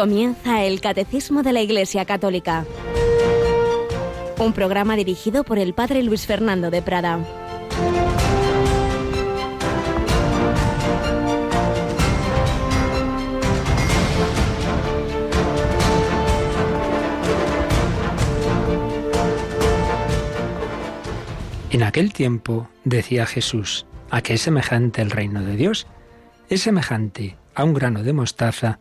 Comienza el Catecismo de la Iglesia Católica. Un programa dirigido por el Padre Luis Fernando de Prada. En aquel tiempo decía Jesús, ¿a qué es semejante el reino de Dios? Es semejante a un grano de mostaza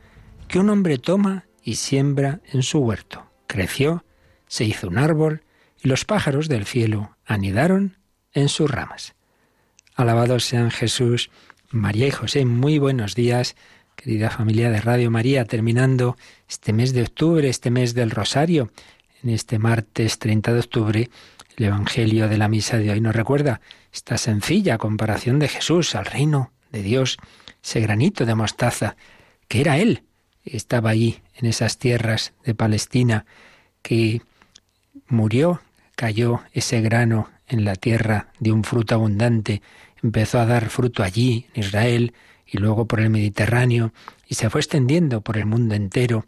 que un hombre toma y siembra en su huerto. Creció, se hizo un árbol, y los pájaros del cielo anidaron en sus ramas. Alabados sean Jesús, María y José, muy buenos días, querida familia de Radio María, terminando este mes de octubre, este mes del Rosario, en este martes 30 de octubre, el Evangelio de la Misa de hoy nos recuerda esta sencilla comparación de Jesús al reino de Dios, ese granito de mostaza, que era Él, estaba allí, en esas tierras de Palestina, que murió, cayó ese grano en la tierra de un fruto abundante, empezó a dar fruto allí, en Israel, y luego por el Mediterráneo, y se fue extendiendo por el mundo entero,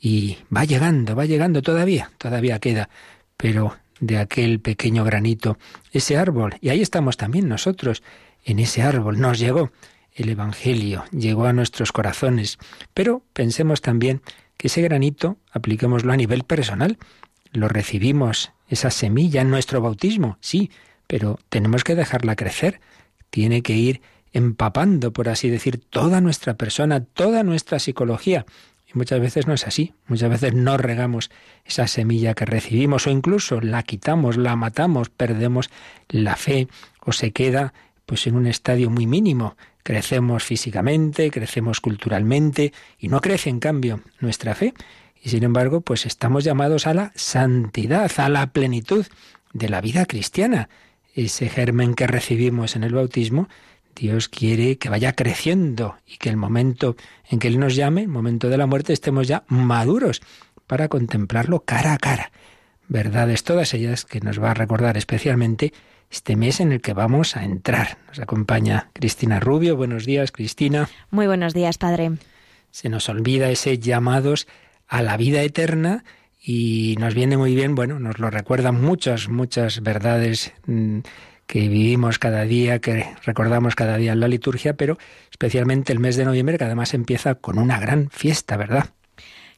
y va llegando, va llegando todavía, todavía queda, pero de aquel pequeño granito, ese árbol, y ahí estamos también nosotros, en ese árbol, nos llegó el Evangelio, llegó a nuestros corazones. Pero pensemos también que ese granito, apliquémoslo a nivel personal, lo recibimos, esa semilla en nuestro bautismo, sí, pero tenemos que dejarla crecer, tiene que ir empapando, por así decir, toda nuestra persona, toda nuestra psicología. Y muchas veces no es así, muchas veces no regamos esa semilla que recibimos o incluso la quitamos, la matamos, perdemos la fe o se queda pues en un estadio muy mínimo Crecemos físicamente, crecemos culturalmente y no crece en cambio nuestra fe. Y sin embargo, pues estamos llamados a la santidad, a la plenitud de la vida cristiana. Ese germen que recibimos en el bautismo, Dios quiere que vaya creciendo y que el momento en que Él nos llame, el momento de la muerte, estemos ya maduros para contemplarlo cara a cara. Verdades todas ellas que nos va a recordar especialmente este mes en el que vamos a entrar. Nos acompaña Cristina Rubio. Buenos días, Cristina. Muy buenos días, Padre. Se nos olvida ese llamados a la vida eterna y nos viene muy bien, bueno, nos lo recuerdan muchas, muchas verdades mm, que vivimos cada día, que recordamos cada día en la liturgia, pero especialmente el mes de noviembre, que además empieza con una gran fiesta, ¿verdad?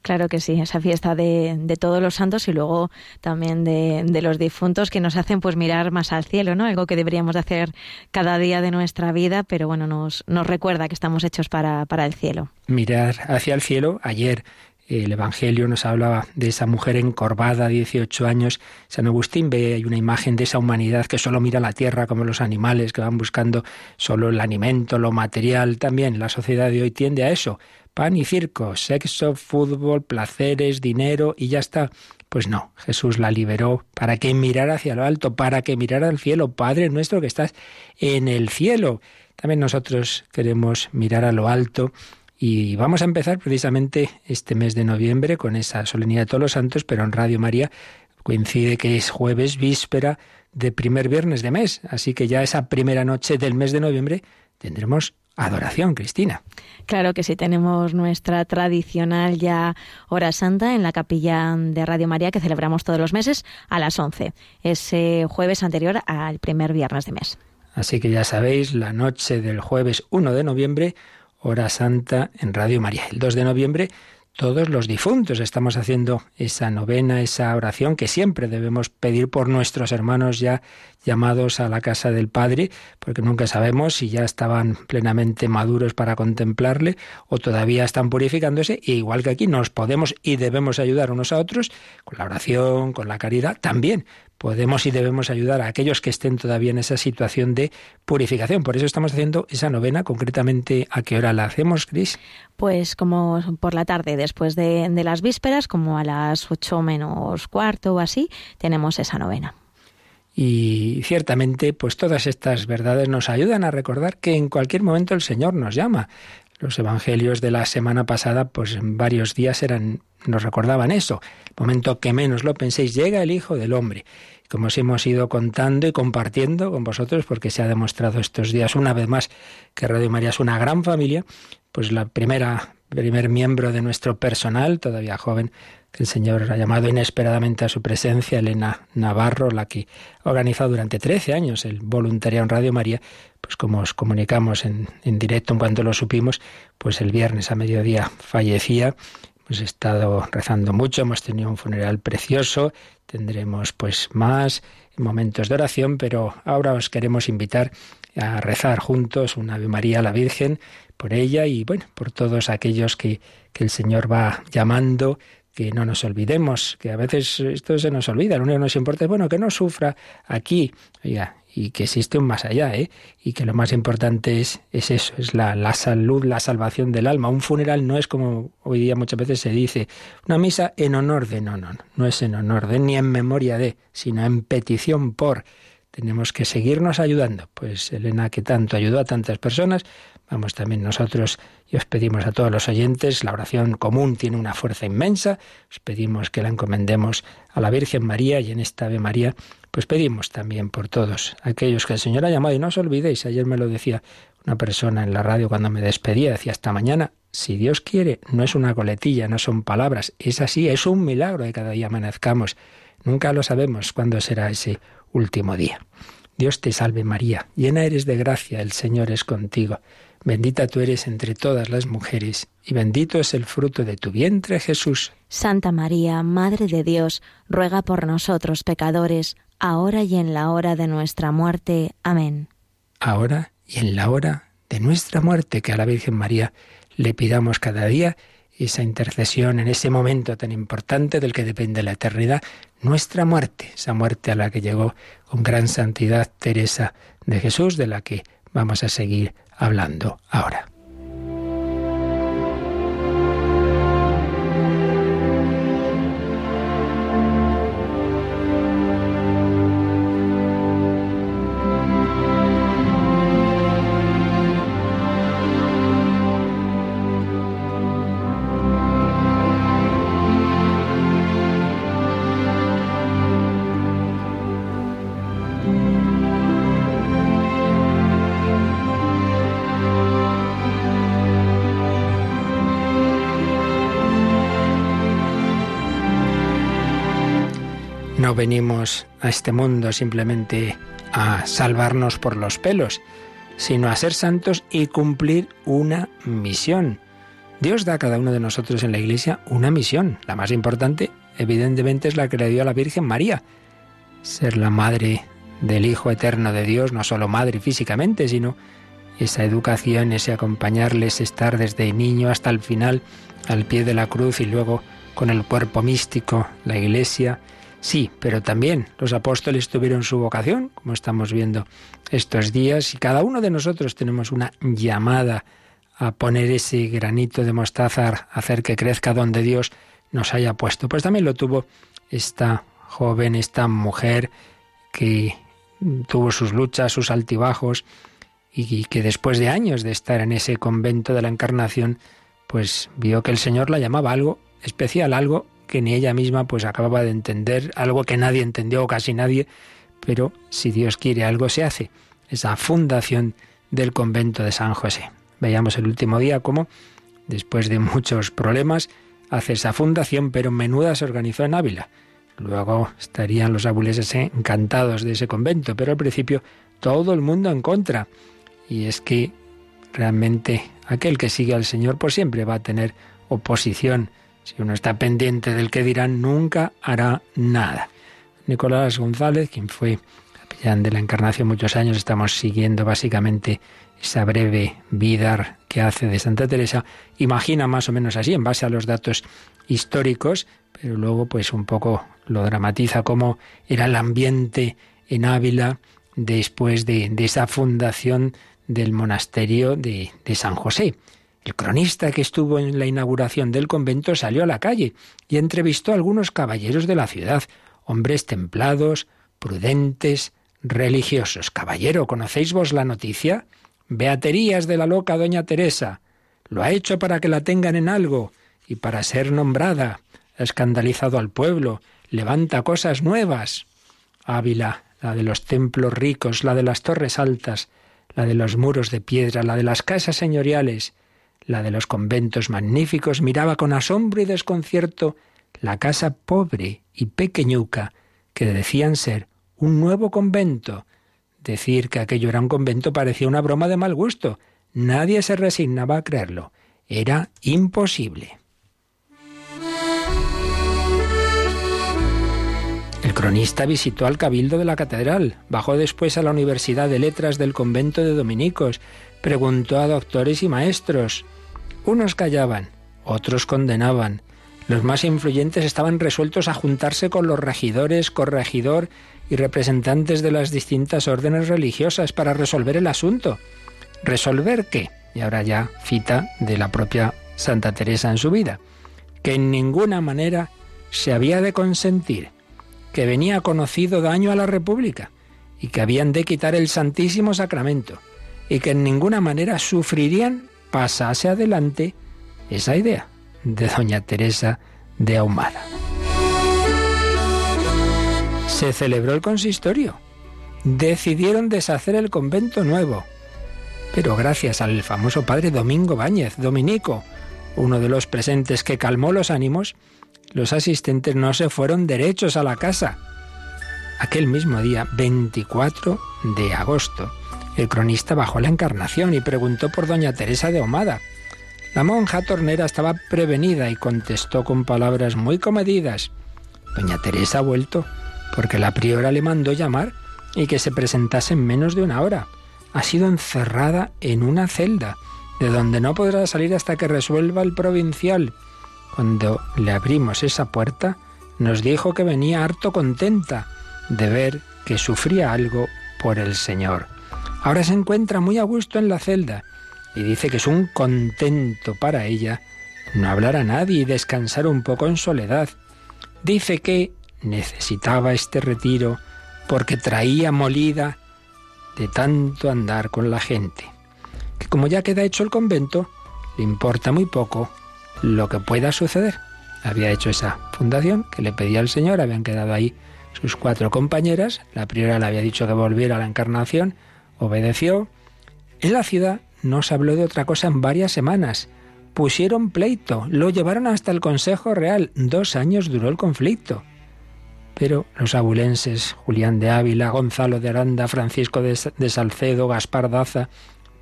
Claro que sí, esa fiesta de, de todos los santos y luego también de, de, los difuntos que nos hacen pues mirar más al cielo, ¿no? Algo que deberíamos hacer cada día de nuestra vida, pero bueno, nos, nos recuerda que estamos hechos para, para el cielo. Mirar hacia el cielo. Ayer el Evangelio nos hablaba de esa mujer encorvada, 18 años. San Agustín ve hay una imagen de esa humanidad que solo mira la tierra como los animales, que van buscando solo el alimento, lo material. También la sociedad de hoy tiende a eso, pan y circo, sexo, fútbol, placeres, dinero y ya está. Pues no, Jesús la liberó para que mirara hacia lo alto, para que mirara al cielo. Padre nuestro que estás en el cielo. También nosotros queremos mirar a lo alto y vamos a empezar precisamente este mes de noviembre con esa solemnidad de todos los santos, pero en Radio María coincide que es jueves, víspera de primer viernes de mes. Así que ya esa primera noche del mes de noviembre tendremos adoración, Cristina. Claro que sí, tenemos nuestra tradicional ya hora santa en la capilla de Radio María que celebramos todos los meses a las 11, ese jueves anterior al primer viernes de mes. Así que ya sabéis, la noche del jueves 1 de noviembre, hora santa en Radio María. El 2 de noviembre todos los difuntos. Estamos haciendo esa novena, esa oración que siempre debemos pedir por nuestros hermanos ya llamados a la casa del Padre, porque nunca sabemos si ya estaban plenamente maduros para contemplarle o todavía están purificándose. Y igual que aquí nos podemos y debemos ayudar unos a otros con la oración, con la caridad, también podemos y debemos ayudar a aquellos que estén todavía en esa situación de purificación. Por eso estamos haciendo esa novena, concretamente, ¿a qué hora la hacemos, Cris? Pues como por la tarde, después de, de las vísperas, como a las ocho menos cuarto o así, tenemos esa novena. Y ciertamente, pues todas estas verdades nos ayudan a recordar que en cualquier momento el Señor nos llama. Los evangelios de la semana pasada, pues en varios días eran, nos recordaban eso. Momento que menos lo penséis, llega el Hijo del Hombre. Como os hemos ido contando y compartiendo con vosotros, porque se ha demostrado estos días una vez más que Radio María es una gran familia, pues la primera, primer miembro de nuestro personal, todavía joven, el Señor ha llamado inesperadamente a su presencia, Elena Navarro, la que ha organizado durante 13 años el voluntariado en Radio María, pues como os comunicamos en, en directo en cuanto lo supimos, pues el viernes a mediodía fallecía. Hemos estado rezando mucho, hemos tenido un funeral precioso, tendremos pues más momentos de oración, pero ahora os queremos invitar a rezar juntos una Ave María a la Virgen por ella y bueno, por todos aquellos que, que el Señor va llamando que no nos olvidemos, que a veces esto se nos olvida, lo único que nos importa es, bueno, que no sufra aquí, oiga, y que existe un más allá, ¿eh? y que lo más importante es, es eso, es la, la, salud, la salvación del alma. Un funeral no es como hoy día muchas veces se dice, una misa en honor de, no, no, no, no es en honor de ni en memoria de, sino en petición por. Tenemos que seguirnos ayudando. Pues Elena, que tanto ayudó a tantas personas, Vamos también nosotros y os pedimos a todos los oyentes, la oración común tiene una fuerza inmensa, os pedimos que la encomendemos a la Virgen María y en esta Ave María, pues pedimos también por todos aquellos que el Señor ha llamado y no os olvidéis, ayer me lo decía una persona en la radio cuando me despedía, decía hasta mañana, si Dios quiere, no es una coletilla, no son palabras, es así, es un milagro de cada día amanezcamos. Nunca lo sabemos cuándo será ese último día. Dios te salve María, llena eres de gracia, el Señor es contigo. Bendita tú eres entre todas las mujeres, y bendito es el fruto de tu vientre, Jesús. Santa María, Madre de Dios, ruega por nosotros pecadores, ahora y en la hora de nuestra muerte. Amén. Ahora y en la hora de nuestra muerte, que a la Virgen María le pidamos cada día esa intercesión en ese momento tan importante del que depende la eternidad, nuestra muerte, esa muerte a la que llegó con gran santidad Teresa de Jesús, de la que vamos a seguir hablando ahora. No venimos a este mundo simplemente a salvarnos por los pelos, sino a ser santos y cumplir una misión. Dios da a cada uno de nosotros en la Iglesia una misión. La más importante, evidentemente, es la que le dio a la Virgen María. Ser la madre del Hijo Eterno de Dios, no solo madre físicamente, sino esa educación, ese acompañarles, estar desde niño hasta el final al pie de la cruz y luego con el cuerpo místico, la Iglesia, Sí, pero también los apóstoles tuvieron su vocación, como estamos viendo estos días, y cada uno de nosotros tenemos una llamada a poner ese granito de mostaza, a hacer que crezca donde Dios nos haya puesto. Pues también lo tuvo esta joven, esta mujer que tuvo sus luchas, sus altibajos, y que después de años de estar en ese convento de la Encarnación, pues vio que el Señor la llamaba algo especial, algo que ni ella misma pues acababa de entender, algo que nadie entendió o casi nadie, pero si Dios quiere algo se hace. Esa fundación del convento de San José. Veíamos el último día cómo, después de muchos problemas, hace esa fundación, pero menuda se organizó en Ávila. Luego estarían los abuleses encantados de ese convento, pero al principio todo el mundo en contra. Y es que realmente aquel que sigue al Señor pues siempre va a tener oposición si uno está pendiente del que dirán, nunca hará nada. Nicolás González, quien fue capellán de la Encarnación muchos años, estamos siguiendo básicamente esa breve vida que hace de Santa Teresa, imagina más o menos así, en base a los datos históricos, pero luego pues un poco lo dramatiza como era el ambiente en Ávila después de, esa fundación del monasterio de San José. El cronista que estuvo en la inauguración del convento salió a la calle y entrevistó a algunos caballeros de la ciudad, hombres templados, prudentes, religiosos. Caballero, ¿conocéis vos la noticia? Beaterías de la loca doña Teresa. Lo ha hecho para que la tengan en algo y para ser nombrada. Ha escandalizado al pueblo, levanta cosas nuevas. Ávila, la de los templos ricos, la de las torres altas, la de los muros de piedra, la de las casas señoriales, la de los conventos magníficos, miraba con asombro y desconcierto la casa pobre y pequeñuca que decían ser un nuevo convento. Decir que aquello era un convento parecía una broma de mal gusto. Nadie se resignaba a creerlo. Era imposible. El cronista visitó al cabildo de la catedral, bajó después a la Universidad de Letras del convento de dominicos, preguntó a doctores y maestros. Unos callaban, otros condenaban. Los más influyentes estaban resueltos a juntarse con los regidores, corregidor y representantes de las distintas órdenes religiosas para resolver el asunto. ¿Resolver qué? Y ahora ya cita de la propia Santa Teresa en su vida, que en ninguna manera se había de consentir que venía conocido daño a la República y que habían de quitar el Santísimo Sacramento y que en ninguna manera sufrirían pasase adelante esa idea de doña Teresa de Ahumada. Se celebró el consistorio. Decidieron deshacer el convento nuevo. Pero gracias al famoso padre Domingo Báñez, dominico, uno de los presentes que calmó los ánimos, los asistentes no se fueron derechos a la casa. Aquel mismo día, 24 de agosto, el cronista bajó la encarnación y preguntó por doña Teresa de Omada. La monja tornera estaba prevenida y contestó con palabras muy comedidas. Doña Teresa ha vuelto, porque la priora le mandó llamar y que se presentase en menos de una hora. Ha sido encerrada en una celda, de donde no podrá salir hasta que resuelva el provincial. Cuando le abrimos esa puerta, nos dijo que venía harto contenta de ver que sufría algo por el Señor. Ahora se encuentra muy a gusto en la celda y dice que es un contento para ella no hablar a nadie y descansar un poco en soledad. Dice que necesitaba este retiro porque traía molida de tanto andar con la gente. Que como ya queda hecho el convento, le importa muy poco lo que pueda suceder. Había hecho esa fundación que le pedía al Señor, habían quedado ahí sus cuatro compañeras, la primera le había dicho que volviera a la encarnación, obedeció. En la ciudad no se habló de otra cosa en varias semanas. Pusieron pleito, lo llevaron hasta el Consejo Real. Dos años duró el conflicto. Pero los abulenses, Julián de Ávila, Gonzalo de Aranda, Francisco de, Salcedo, Gaspar Daza,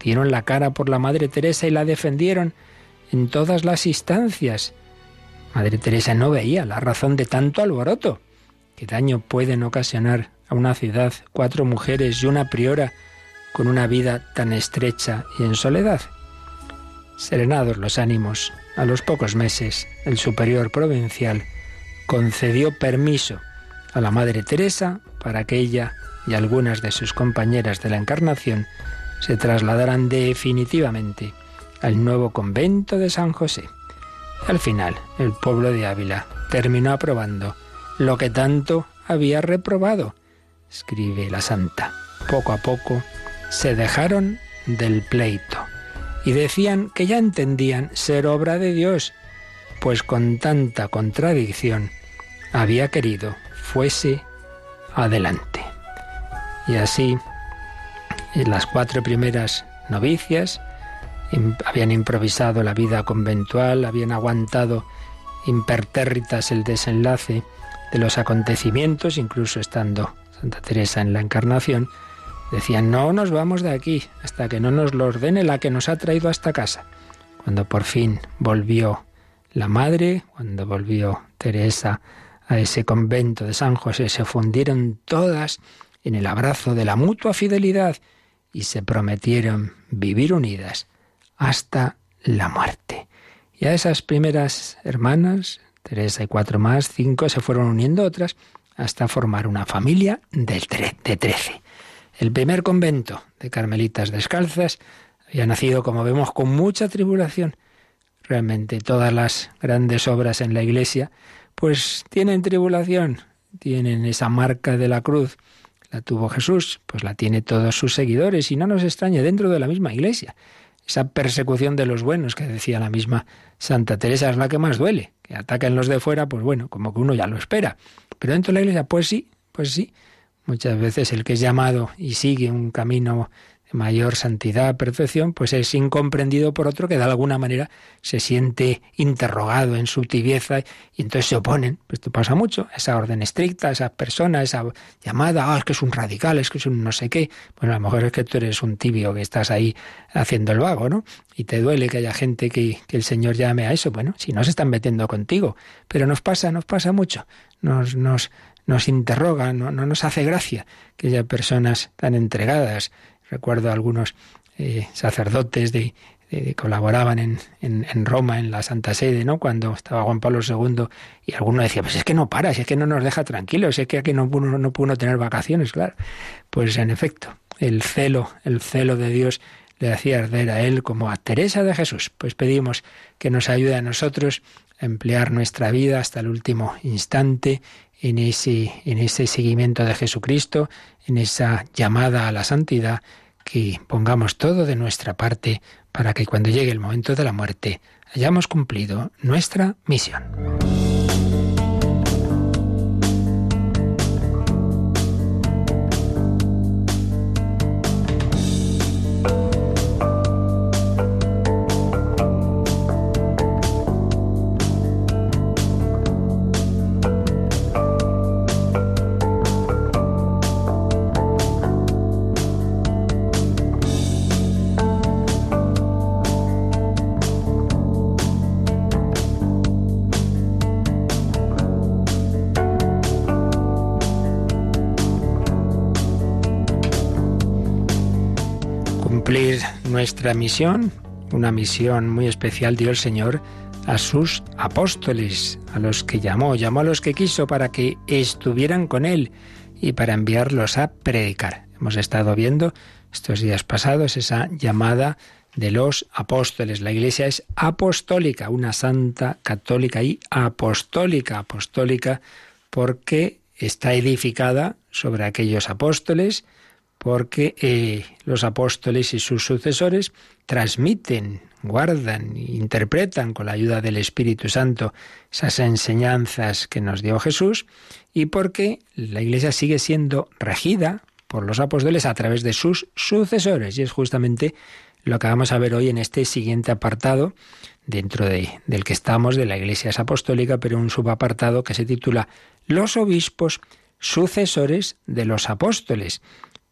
dieron la cara por la Madre Teresa y la defendieron en todas las instancias. Madre Teresa no veía la razón de tanto alboroto. ¿Qué daño pueden ocasionar a una ciudad cuatro mujeres y una priora con una vida tan estrecha y en soledad? Serenados los ánimos, a los pocos meses el superior provincial concedió permiso a la Madre Teresa para que ella y algunas de sus compañeras de la Encarnación se trasladaran definitivamente al nuevo convento de San José. Al final, el pueblo de Ávila terminó aprobando lo que tanto había reprobado, escribe la santa. Poco a poco se dejaron del pleito y decían que ya entendían ser obra de Dios, pues con tanta contradicción había querido fuese adelante. Y así, en las cuatro primeras novicias habían improvisado la vida conventual, habían aguantado impertérritas el desenlace de los acontecimientos, incluso estando Santa Teresa en la Encarnación, decían, no nos vamos de aquí hasta que no nos lo ordene la que nos ha traído a esta casa. Cuando por fin volvió la madre, cuando volvió Teresa a ese convento de San José, se fundieron todas en el abrazo de la mutua fidelidad y se prometieron vivir unidas hasta la muerte. Y a esas primeras hermanas, Teresa y cuatro más, cinco, se fueron uniendo otras hasta formar una familia de, de trece. El primer convento de Carmelitas Descalzas había nacido, como vemos, con mucha tribulación. Realmente todas las grandes obras en la Iglesia, pues tienen tribulación, tienen esa marca de la cruz. La tuvo Jesús, pues la tiene todos sus seguidores y no nos extrañe dentro de la misma Iglesia. esa persecución de los buenos que decía la misma Santa Teresa es la que más duele. Que ataquen los de fuera, pues bueno, como que uno ya lo espera. Pero dentro de la iglesia, pues sí, pues sí. Muchas veces el que es llamado y sigue un camino mayor santidad, perfección, pues es incomprendido por otro que de alguna manera se siente interrogado en su tibieza y entonces se oponen. Pues esto pasa mucho, esa orden estricta, esa persona, esa llamada, ah, es que es un radical, es que es un no sé qué. Bueno, a lo mejor es que tú eres un tibio que estás ahí haciendo el vago, ¿no? Y te duele que haya gente que, que el Señor llame a eso. Bueno, si no se están metiendo contigo, pero nos pasa, nos pasa mucho. Nos, nos, nos interroga, no, no nos hace gracia que haya personas tan entregadas, Recuerdo algunos eh, sacerdotes de, colaboraban en, en, Roma, en la Santa Sede, ¿no? Cuando estaba Juan Pablo II y alguno decía, pues es que no para, es que no nos deja tranquilos, es que aquí no pudo, no tener vacaciones, claro. Pues en efecto, el celo, el celo de Dios le hacía arder a él como a Teresa de Jesús. Pues pedimos que nos ayude a nosotros a emplear nuestra vida hasta el último instante en ese, en ese seguimiento de Jesucristo, en esa llamada a la santidad, que pongamos todo de nuestra parte para que cuando llegue el momento de la muerte hayamos cumplido nuestra misión. Misión, una misión muy especial dio el Señor a sus apóstoles, a los que llamó, llamó a los que quiso para que estuvieran con Él y para enviarlos a predicar. Hemos estado viendo estos días pasados esa llamada de los apóstoles. La Iglesia es apostólica, una santa católica y apostólica, apostólica porque está edificada sobre aquellos apóstoles, porque eh, los apóstoles y sus sucesores transmiten, guardan, interpretan con la ayuda del Espíritu Santo esas enseñanzas que nos dio Jesús y porque la Iglesia sigue siendo regida por los apóstoles a través de sus sucesores. Y es justamente lo que vamos a ver hoy en este siguiente apartado, dentro de, del que estamos, de la Iglesia es apostólica, pero un subapartado que se titula Los obispos sucesores de los apóstoles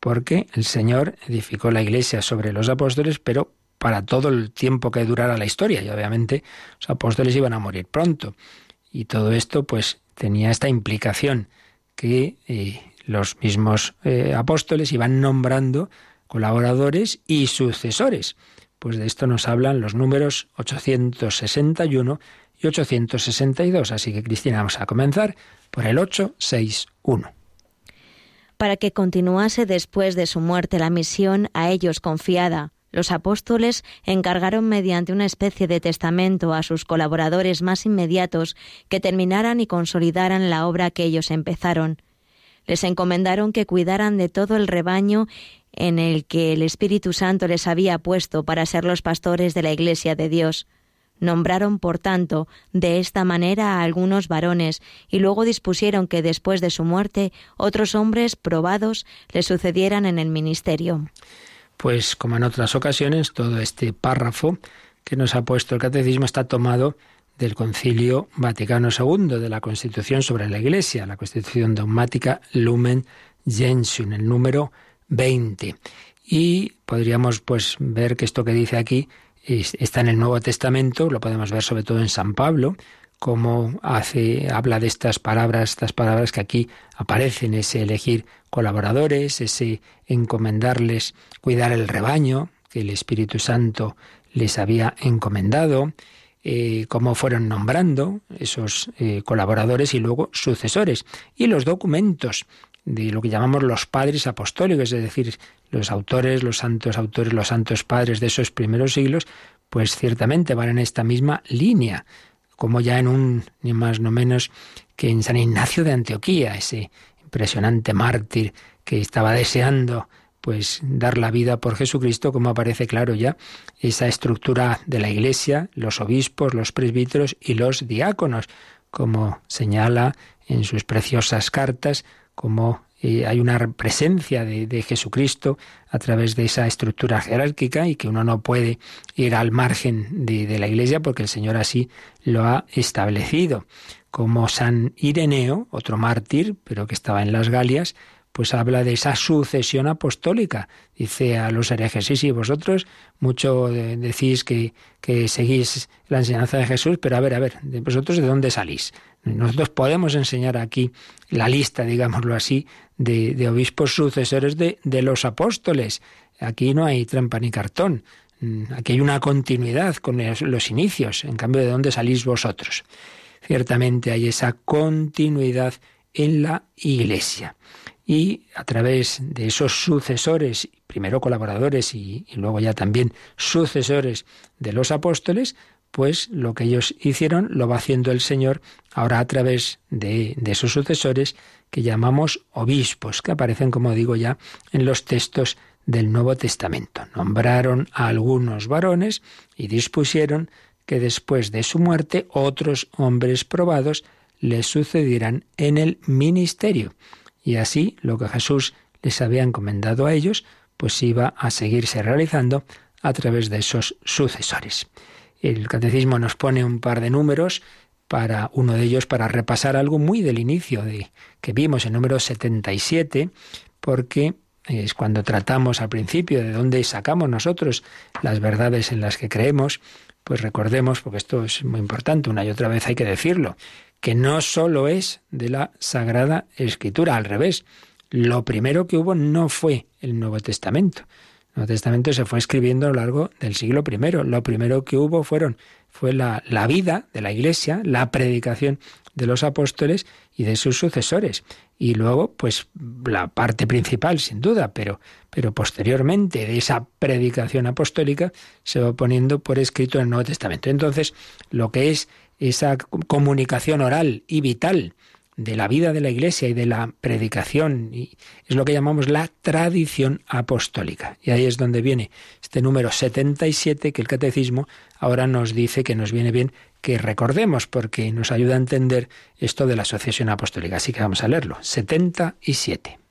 porque el Señor edificó la iglesia sobre los apóstoles, pero para todo el tiempo que durara la historia, y obviamente los apóstoles iban a morir pronto. Y todo esto pues tenía esta implicación que eh, los mismos eh, apóstoles iban nombrando colaboradores y sucesores. Pues de esto nos hablan los números 861 y 862. Así que Cristina, vamos a comenzar por el 861 para que continuase después de su muerte la misión a ellos confiada. Los apóstoles encargaron mediante una especie de testamento a sus colaboradores más inmediatos que terminaran y consolidaran la obra que ellos empezaron. Les encomendaron que cuidaran de todo el rebaño en el que el Espíritu Santo les había puesto para ser los pastores de la Iglesia de Dios. Nombraron, por tanto, de esta manera a algunos varones, y luego dispusieron que después de su muerte otros hombres probados le sucedieran en el ministerio. Pues como en otras ocasiones, todo este párrafo que nos ha puesto el catecismo está tomado del Concilio Vaticano II, de la Constitución sobre la Iglesia, la Constitución dogmática Lumen Gentium, el número 20. Y podríamos pues ver que esto que dice aquí está en el Nuevo Testamento, lo podemos ver sobre todo en San Pablo, como hace, habla de estas palabras, estas palabras que aquí aparecen, ese elegir colaboradores, ese encomendarles, cuidar el rebaño que el Espíritu Santo les había encomendado, eh, cómo fueron nombrando esos eh, colaboradores y luego sucesores, y los documentos de lo que llamamos los padres apostólicos, es decir, los autores, los santos autores, los santos padres de esos primeros siglos, pues ciertamente van en esta misma línea, como ya en un, ni más no menos que en San Ignacio de Antioquía, ese impresionante mártir que estaba deseando pues dar la vida por Jesucristo, como aparece claro ya esa estructura de la Iglesia, los obispos, los presbíteros y los diáconos, como señala en sus preciosas cartas, como eh, hay una presencia de, Jesucristo a través de esa estructura jerárquica y que uno no puede ir al margen de, de la Iglesia porque el Señor así lo ha establecido. Como San Ireneo, otro mártir, pero que estaba en las Galias, pues habla de esa sucesión apostólica. Dice a los herejes, sí, sí, vosotros mucho decís que, que seguís la enseñanza de Jesús, pero a ver, a ver, vosotros de dónde salís. Nosotros podemos enseñar aquí la lista, digámoslo así, de, de obispos sucesores de, de los apóstoles. Aquí no hay trampa ni cartón. Mm, aquí hay una continuidad con los inicios. En cambio, ¿de dónde salís vosotros? Ciertamente hay esa continuidad en la Iglesia y a través de esos sucesores, primero colaboradores y, luego ya también sucesores de los apóstoles, pues lo que ellos hicieron lo va haciendo el Señor ahora a través de, de, esos sucesores que llamamos obispos, que aparecen, como digo ya, en los textos del Nuevo Testamento. Nombraron a algunos varones y dispusieron que después de su muerte otros hombres probados les sucedieran en el ministerio y así lo que Jesús les había encomendado a ellos, pues iba a seguirse realizando a través de esos sucesores. El catecismo nos pone un par de números para uno de ellos para repasar algo muy del inicio de que vimos en número 77, porque es cuando tratamos al principio de dónde sacamos nosotros las verdades en las que creemos, pues recordemos, porque esto es muy importante, una y otra vez hay que decirlo, que no solo es de la Sagrada Escritura, al revés. Lo primero que hubo no fue el Nuevo Testamento. El Nuevo Testamento se fue escribiendo a lo largo del siglo I. Lo primero que hubo fueron, fue la, la vida de la Iglesia, la predicación de los apóstoles y de sus sucesores. Y luego, pues, la parte principal, sin duda, pero, pero posteriormente de esa predicación apostólica se va poniendo por escrito en el Nuevo Testamento. Entonces, lo que es esa comunicación oral y vital de la vida de la Iglesia y de la predicación, es lo que llamamos la tradición apostólica. Y ahí es donde viene este número 77 que el catecismo ahora nos dice que nos viene bien que recordemos porque nos ayuda a entender esto de la sucesión apostólica. Así que vamos a leerlo. 77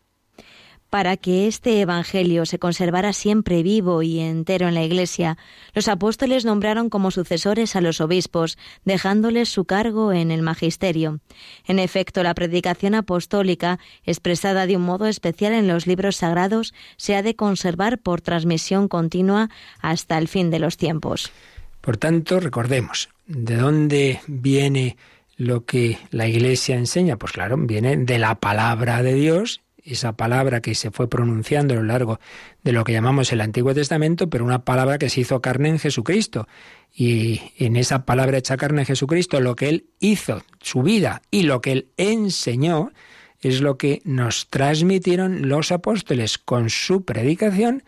para que este Evangelio se conservara siempre vivo y entero en la Iglesia, los apóstoles nombraron como sucesores a los obispos, dejándoles su cargo en el magisterio. En efecto, la predicación apostólica, expresada de un modo especial en los libros sagrados, se ha de conservar por transmisión continua hasta el fin de los tiempos. Por tanto, recordemos, ¿de dónde viene lo que la Iglesia enseña? Pues claro, viene de la palabra de Dios esa palabra que se fue pronunciando a lo largo de lo que llamamos el Antiguo Testamento, pero una palabra que se hizo carne en Jesucristo. Y en esa palabra hecha carne en Jesucristo, lo que Él hizo, su vida y lo que Él enseñó, es lo que nos transmitieron los apóstoles con su predicación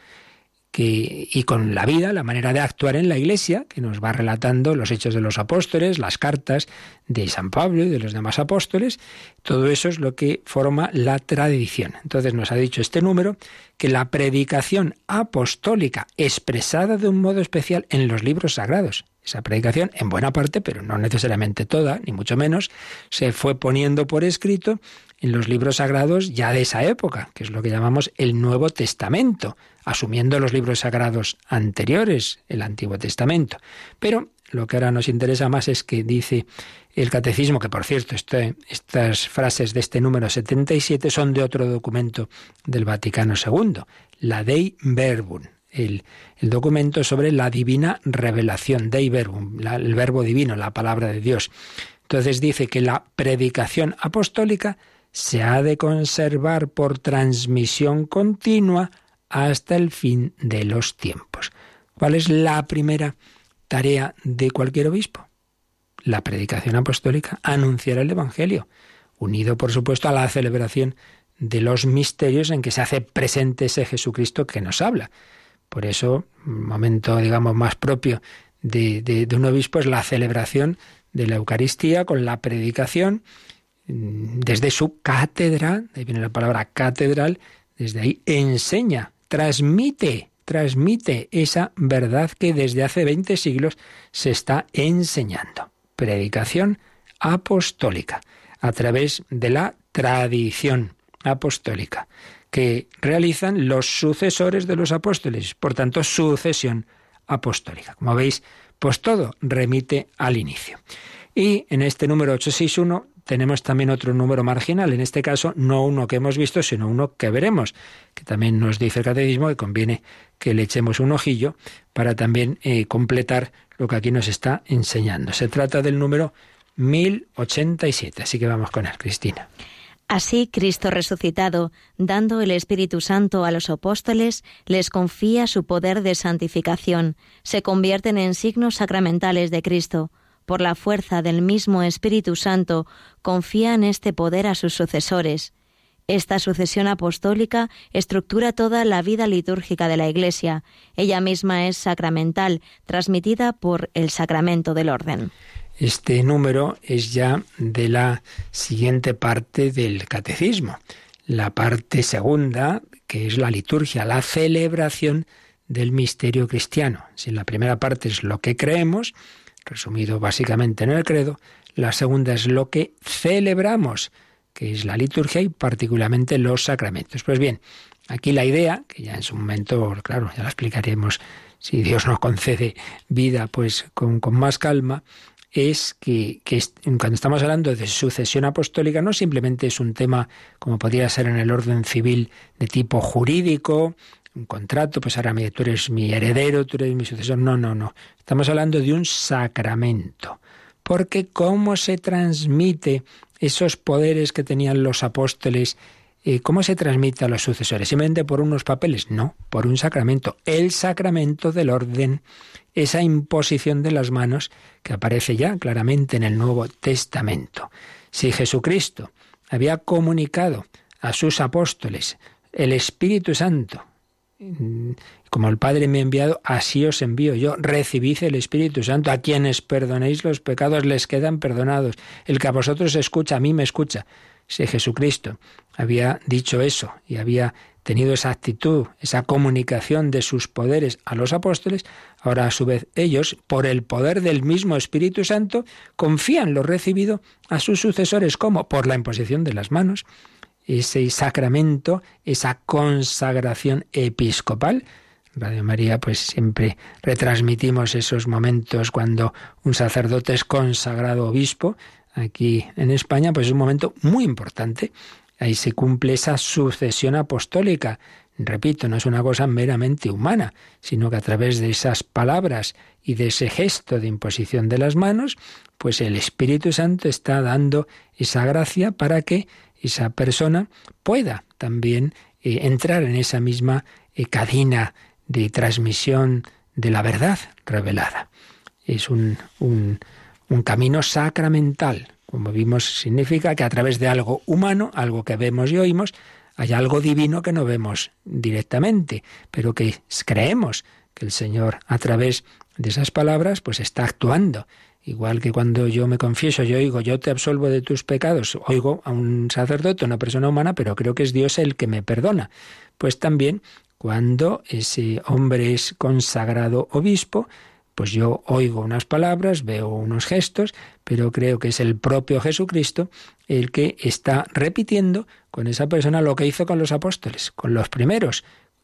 y con la vida, la manera de actuar en la Iglesia, que nos va relatando los hechos de los apóstoles, las cartas de San Pablo y de los demás apóstoles, todo eso es lo que forma la tradición. Entonces nos ha dicho este número que la predicación apostólica expresada de un modo especial en los libros sagrados, esa predicación en buena parte, pero no necesariamente toda, ni mucho menos, se fue poniendo por escrito en los libros sagrados ya de esa época, que es lo que llamamos el Nuevo Testamento, asumiendo los libros sagrados anteriores, el Antiguo Testamento. Pero lo que ahora nos interesa más es que dice el catecismo, que por cierto, este, estas frases de este número 77 son de otro documento del Vaticano II, la Dei Verbum, el, el, documento sobre la divina revelación, Dei Verbum, el verbo divino, la palabra de Dios. Entonces dice que la predicación apostólica se ha de conservar por transmisión continua hasta el fin de los tiempos. ¿Cuál es la primera tarea de cualquier obispo? La predicación apostólica, anunciar el Evangelio, unido por supuesto a la celebración de los misterios en que se hace presente ese Jesucristo que nos habla. Por eso, un momento, digamos, más propio de, de un obispo es la celebración de la Eucaristía con la predicación desde su cátedra, ahí viene la palabra catedral, desde ahí enseña, transmite, transmite esa verdad que desde hace 20 siglos se está enseñando. Predicación apostólica, a través de la tradición apostólica que realizan los sucesores de los apóstoles, por tanto, sucesión apostólica. Como veis, pues todo remite al inicio. Y en este número 861 tenemos también otro número marginal, en este caso no uno que hemos visto, sino uno que veremos, que también nos dice el catecismo que conviene que le echemos un ojillo para también eh, completar lo que aquí nos está enseñando. Se trata del número 1087, así que vamos con él, Cristina. Así Cristo resucitado, dando el Espíritu Santo a los apóstoles, les confía su poder de santificación, se convierten en signos sacramentales de Cristo por la fuerza del mismo Espíritu Santo, confían este poder a sus sucesores. Esta sucesión apostólica estructura toda la vida litúrgica de la Iglesia. Ella misma es sacramental, transmitida por el sacramento del orden. Este número es ya de la siguiente parte del catecismo, la parte segunda, que es la liturgia, la celebración del misterio cristiano. Si la primera parte es lo que creemos, resumido básicamente en el credo. La segunda es lo que celebramos, que es la liturgia y particularmente los sacramentos. Pues bien, aquí la idea, que ya en su momento, claro, ya la explicaremos si Dios nos concede vida, pues con, más calma, es que, que, cuando estamos hablando de sucesión apostólica no simplemente es un tema como podría ser en el orden civil de tipo jurídico, un contrato, pues ahora tú eres mi heredero, tú eres mi sucesor. No, no, no. Estamos hablando de un sacramento. Porque cómo se transmite esos poderes que tenían los apóstoles, eh, ¿cómo se transmite a los sucesores? ¿Simplemente por unos papeles? No, por un sacramento. El sacramento del orden, esa imposición de las manos que aparece ya claramente en el Nuevo Testamento. Si Jesucristo había comunicado a sus apóstoles el Espíritu Santo, como el Padre me ha enviado, así os envío yo. Recibid el Espíritu Santo. A quienes perdonéis los pecados les quedan perdonados. El que a vosotros escucha, a mí me escucha. Si Jesucristo había dicho eso y había tenido esa actitud, esa comunicación de sus poderes a los apóstoles, ahora a su vez ellos, por el poder del mismo Espíritu Santo, confían lo recibido a sus sucesores. como Por la imposición de las manos ese sacramento, esa consagración episcopal. Radio María, pues siempre retransmitimos esos momentos cuando un sacerdote es consagrado obispo. Aquí en España, pues es un momento muy importante. Ahí se cumple esa sucesión apostólica. Repito, no es una cosa meramente humana, sino que a través de esas palabras y de ese gesto de imposición de las manos, pues el Espíritu Santo está dando esa gracia para que esa persona pueda también eh, entrar en esa misma eh, cadena de transmisión de la verdad revelada. Es un, un, un camino sacramental. Como vimos, significa que a través de algo humano, algo que vemos y oímos, hay algo divino que no vemos directamente, pero que creemos que el Señor a través de esas palabras pues está actuando Igual que cuando yo me confieso, yo oigo, yo te absolvo de tus pecados, oigo a un sacerdote, una persona humana, pero creo que es Dios el que me perdona. Pues también cuando ese hombre es consagrado obispo, pues yo oigo unas palabras, veo unos gestos, pero creo que es el propio Jesucristo el que está repitiendo con esa persona lo que hizo con los apóstoles, con los primeros,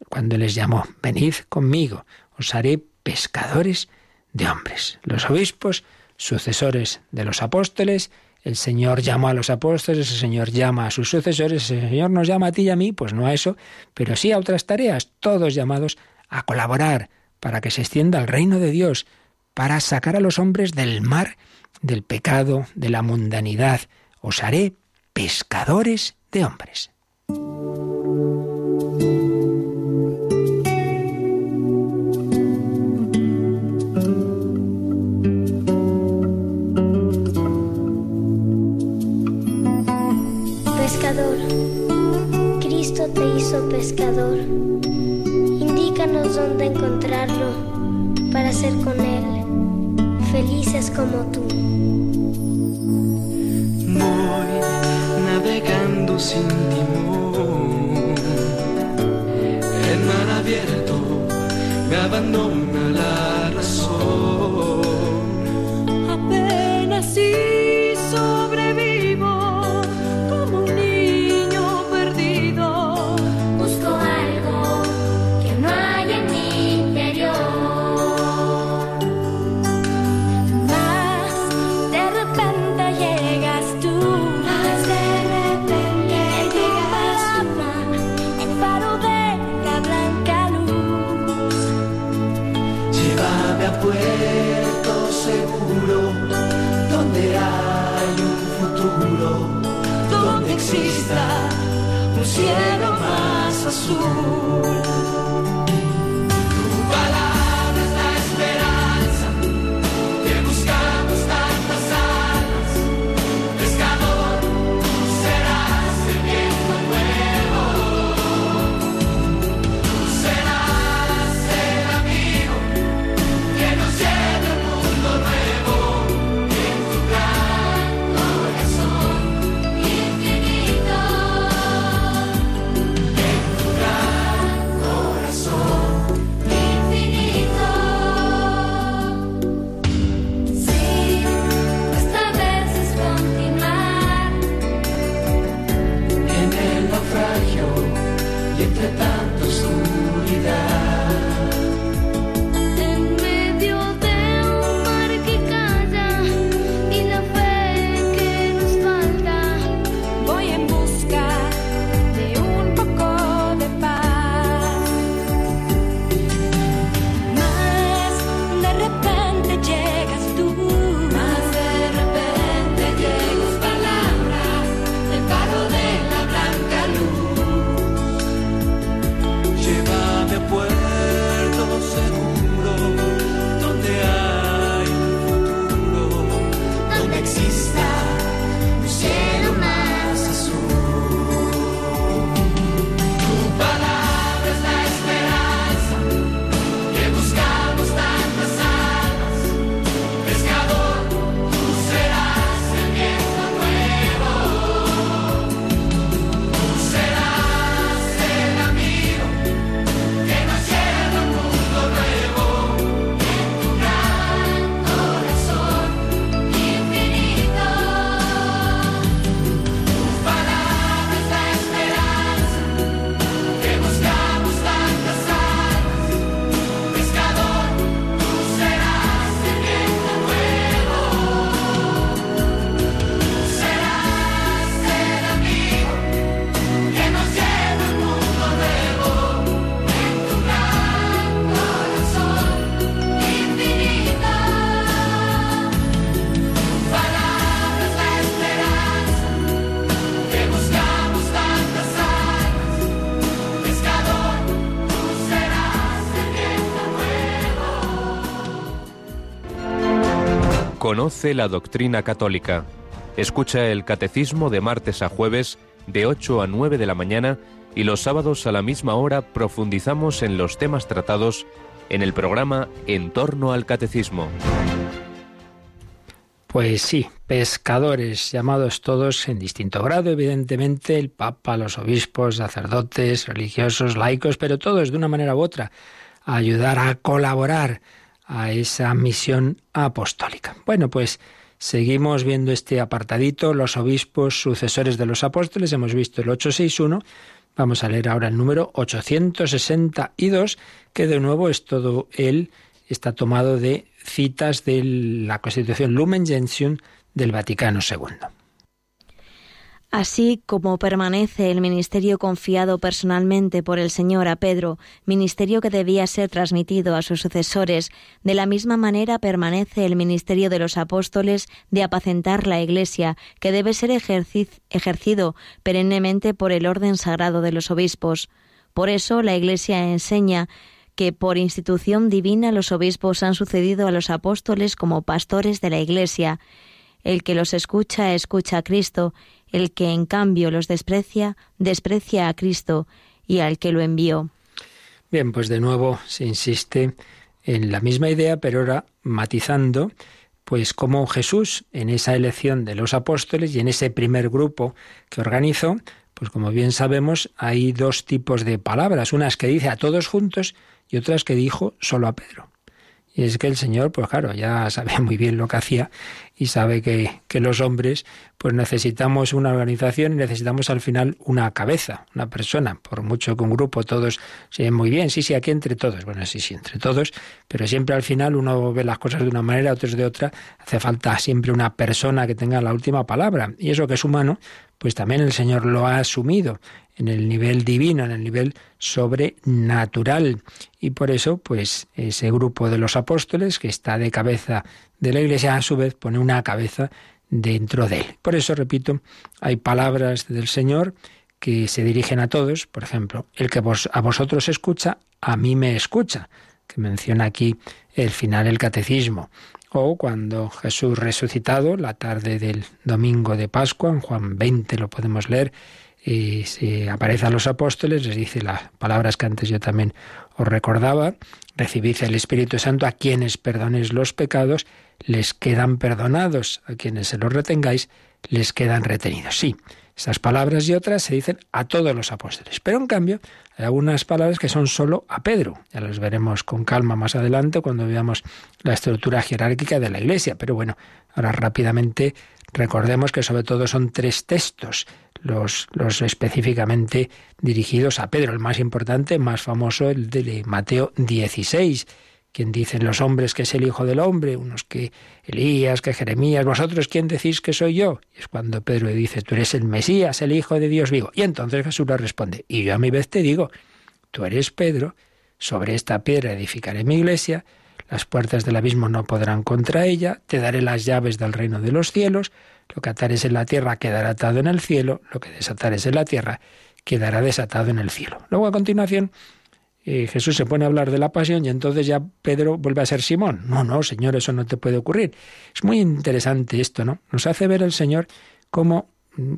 cuando les llamó, venid conmigo, os haré pescadores de hombres. Los obispos sucesores de los apóstoles, el Señor llama a los apóstoles, el Señor llama a sus sucesores, el Señor nos llama a ti y a mí, pues no a eso, pero sí a otras tareas, todos llamados a colaborar para que se extienda el reino de Dios, para sacar a los hombres del mar, del pecado, de la mundanidad. Os haré pescadores de hombres. Te hizo pescador. Indícanos dónde encontrarlo para ser con Él felices como tú. Voy navegando sin timón en abandona la razón. Apenas si azul. Conoce la doctrina católica. Escucha el catecismo de martes a jueves de 8 a 9 de la mañana y los sábados a la misma hora profundizamos en los temas tratados en el programa En torno al catecismo. Pues sí, pescadores, llamados todos en distinto grado, evidentemente, el Papa, los obispos, sacerdotes, religiosos, laicos, pero todos de una manera u otra, a ayudar a colaborar a esa misión apostólica. Bueno, pues seguimos viendo este apartadito, los obispos sucesores de los apóstoles, hemos visto el 861, vamos a leer ahora el número 862, que de nuevo es todo él, está tomado de citas de la Constitución Lumen Gentium del Vaticano II. Así como permanece el ministerio confiado personalmente por el Señor a Pedro, ministerio que debía ser transmitido a sus sucesores, de la misma manera permanece el ministerio de los apóstoles de apacentar la Iglesia, que debe ser ejercido perennemente por el orden sagrado de los obispos. Por eso la Iglesia enseña que por institución divina los obispos han sucedido a los apóstoles como pastores de la Iglesia. El que los escucha, escucha a Cristo, el que en cambio los desprecia, desprecia a Cristo y al que lo envió. Bien, pues de nuevo se insiste en la misma idea, pero ahora matizando, pues como Jesús en esa elección de los apóstoles y en ese primer grupo que organizó, Pues como bien sabemos, hay dos tipos de palabras, unas que dice a todos juntos y otras que dijo solo a Pedro. Y es que el Señor, pues claro, ya sabe muy bien lo que hacía y sabe que, que, los hombres pues necesitamos una organización y necesitamos al final una cabeza, una persona. Por mucho que un grupo todos se ven muy bien, sí, sí, aquí entre todos. Bueno, sí, sí, entre todos, pero siempre al final uno ve las cosas de una manera, otros de otra. Hace falta siempre una persona que tenga la última palabra. Y eso que es humano, pues también el Señor lo ha asumido en el nivel divino, en el nivel sobrenatural. Y por eso, pues ese grupo de los apóstoles que está de cabeza de la Iglesia, a su vez pone una cabeza dentro de él. Por eso, repito, hay palabras del Señor que se dirigen a todos, por ejemplo, el que vos, a vosotros escucha, a mí me escucha, que menciona aquí el final del catecismo. O cuando Jesús resucitado, la tarde del domingo de Pascua, en Juan 20 lo podemos leer, y se aparece a los apóstoles, les dice las palabras que antes yo también os recordaba, recibid el Espíritu Santo a quienes perdonéis los pecados, les quedan perdonados, a quienes se los retengáis, les quedan retenidos. Sí, esas palabras y otras se dicen a todos los apóstoles, pero en cambio hay algunas palabras que son solo a Pedro. Ya las veremos con calma más adelante cuando veamos la estructura jerárquica de la Iglesia, pero bueno, ahora rápidamente recordemos que sobre todo son tres textos los, los específicamente dirigidos a Pedro. El más importante, más famoso, el de Mateo 16, quien dicen los hombres que es el Hijo del Hombre, unos que Elías, que Jeremías, vosotros quién decís que soy yo. Y es cuando Pedro le dice, tú eres el Mesías, el Hijo de Dios vivo. Y entonces Jesús le responde, y yo a mi vez te digo, tú eres Pedro, sobre esta piedra edificaré mi iglesia, las puertas del abismo no podrán contra ella, te daré las llaves del reino de los cielos, lo que atares en la tierra quedará atado en el cielo, lo que desatares en la tierra quedará desatado en el cielo. Luego a continuación Jesús se pone a hablar de la pasión y entonces ya Pedro vuelve a ser Simón. No, no, Señor, eso no te puede ocurrir. Es muy interesante esto, ¿no? Nos hace ver el Señor como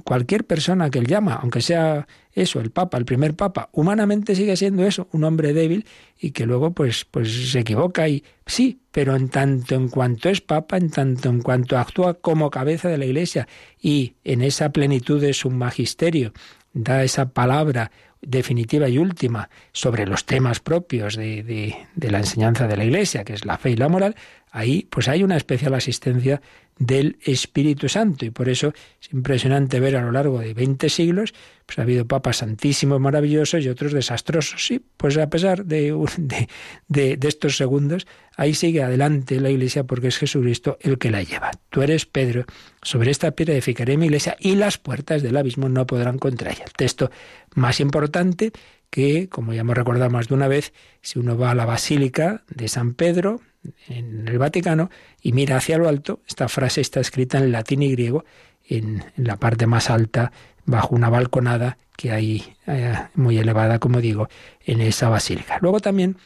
cualquier persona que él llama, aunque sea eso, el Papa, el primer Papa, humanamente sigue siendo eso, un hombre débil y que luego pues, pues se equivoca y sí, pero en tanto en cuanto es Papa, en tanto en cuanto actúa como cabeza de la Iglesia y en esa plenitud de su magisterio, da esa palabra definitiva y última sobre los temas propios de, de, de la enseñanza de la Iglesia, que es la fe y la moral, ahí pues hay una especial asistencia del Espíritu Santo. Y por eso es impresionante ver a lo largo de 20 siglos, pues ha habido papas santísimos, maravillosos y otros desastrosos. Sí, pues a pesar de, de, de, de estos segundos, ahí sigue adelante la Iglesia porque es Jesucristo el que la lleva. Tú eres Pedro, sobre esta piedra edificaré mi Iglesia y las puertas del abismo no podrán contra ella. El texto más importante que, como ya hemos recordado más de una vez, si uno va a la Basílica de San Pedro, en el Vaticano y mira hacia lo alto, esta frase está escrita en latín y griego en, la parte más alta, bajo una balconada que hay eh, muy elevada, como digo, en esa basílica. Luego también,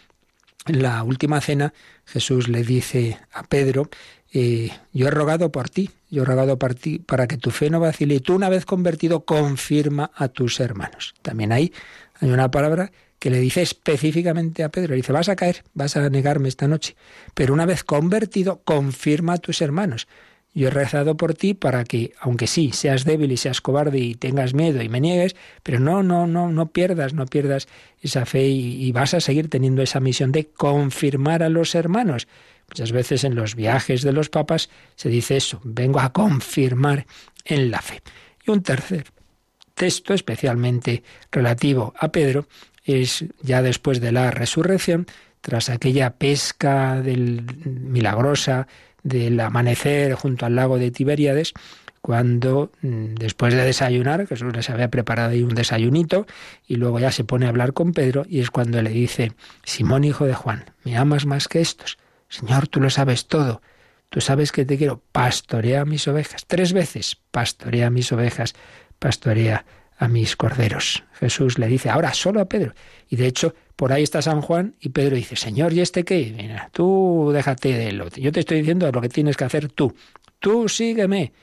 en la última cena, Jesús le dice a Pedro, eh, yo he rogado por ti, yo he rogado por ti para que tu fe no vacile y tú una vez convertido confirma a tus hermanos. También hay, hay una palabra que le dice específicamente a Pedro, le dice, vas a caer, vas a negarme esta noche, pero una vez convertido, confirma a tus hermanos. Yo he rezado por ti para que, aunque sí, seas débil y seas cobarde y tengas miedo y me niegues, pero no, no, no, no pierdas, no pierdas esa fe y, y vas a seguir teniendo esa misión de confirmar a los hermanos. Muchas veces en los viajes de los papas se dice eso, vengo a confirmar en la fe. Y un tercer texto especialmente relativo a Pedro es ya después de la resurrección, tras aquella pesca del, milagrosa del amanecer junto al lago de Tiberíades, cuando después de desayunar, Jesús les había preparado ahí un desayunito, y luego ya se pone a hablar con Pedro, y es cuando le dice, Simón hijo de Juan, ¿me amas más que estos? Señor, tú lo sabes todo, tú sabes que te quiero, pastorea mis ovejas, tres veces, pastorea mis ovejas, pastorea a mis corderos. Jesús le dice ahora solo a Pedro. Y de hecho, por ahí está San Juan y Pedro dice, Señor, ¿y este qué? Mira, tú déjate de lo. Yo te estoy diciendo lo que tienes que hacer tú. Tú sígueme.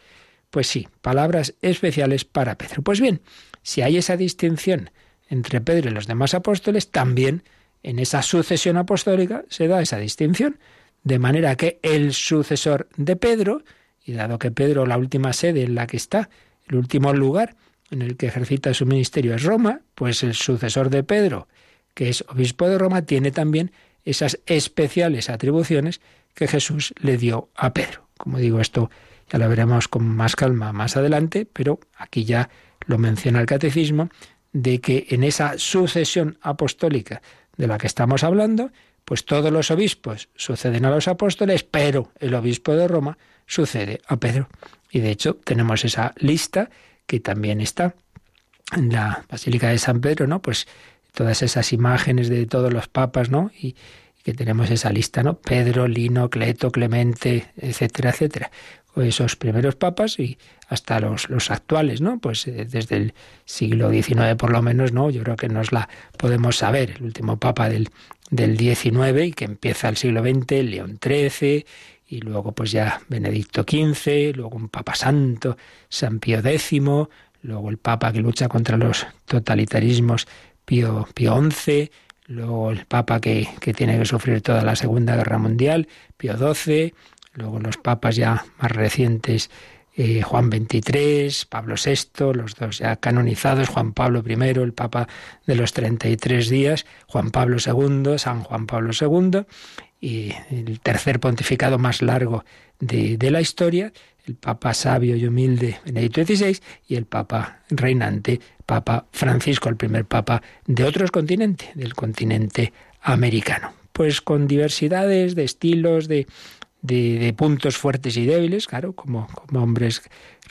Pues sí, palabras especiales para Pedro. Pues bien, si hay esa distinción entre Pedro y los demás apóstoles, también en esa sucesión apostólica se da esa distinción. De manera que el sucesor de Pedro, y dado que Pedro la última sede en la que está, el último lugar en el que ejercita su ministerio es Roma, pues el sucesor de Pedro, que es obispo de Roma, tiene también esas especiales atribuciones que Jesús le dio a Pedro. Como digo, esto ya lo veremos con más calma más adelante, pero aquí ya lo menciona el catecismo, de que en esa sucesión apostólica de la que estamos hablando, pues todos los obispos suceden a los apóstoles, pero el obispo de Roma sucede a Pedro. Y de hecho tenemos esa lista que también está en la Basílica de San Pedro, ¿no? Pues todas esas imágenes de todos los papas, ¿no? Y, que tenemos esa lista, ¿no? Pedro, Lino, Cleto, Clemente, etcétera, etcétera. Esos primeros papas y hasta los, los actuales, ¿no? Pues eh, desde el siglo XIX por lo menos, ¿no? Yo creo que nos la podemos saber. El último papa del, del XIX y que empieza el siglo XX, León XIII, y luego pues ya Benedicto XV, luego un Papa Santo, San Pío X, luego el Papa que lucha contra los totalitarismos, Pío, Pío XI, luego el Papa que, que tiene que sufrir toda la Segunda Guerra Mundial, Pío XII, luego los papas ya más recientes, eh, Juan XXIII, Pablo VI, los dos ya canonizados, Juan Pablo I, el Papa de los 33 días, Juan Pablo II, San Juan Pablo II, y el tercer pontificado más largo de, de la historia, el Papa sabio y humilde Benedicto XVI y el Papa reinante, Papa Francisco, el primer Papa de otros continentes, del continente americano. Pues con diversidades de estilos, de, de, puntos fuertes y débiles, claro, como, hombres,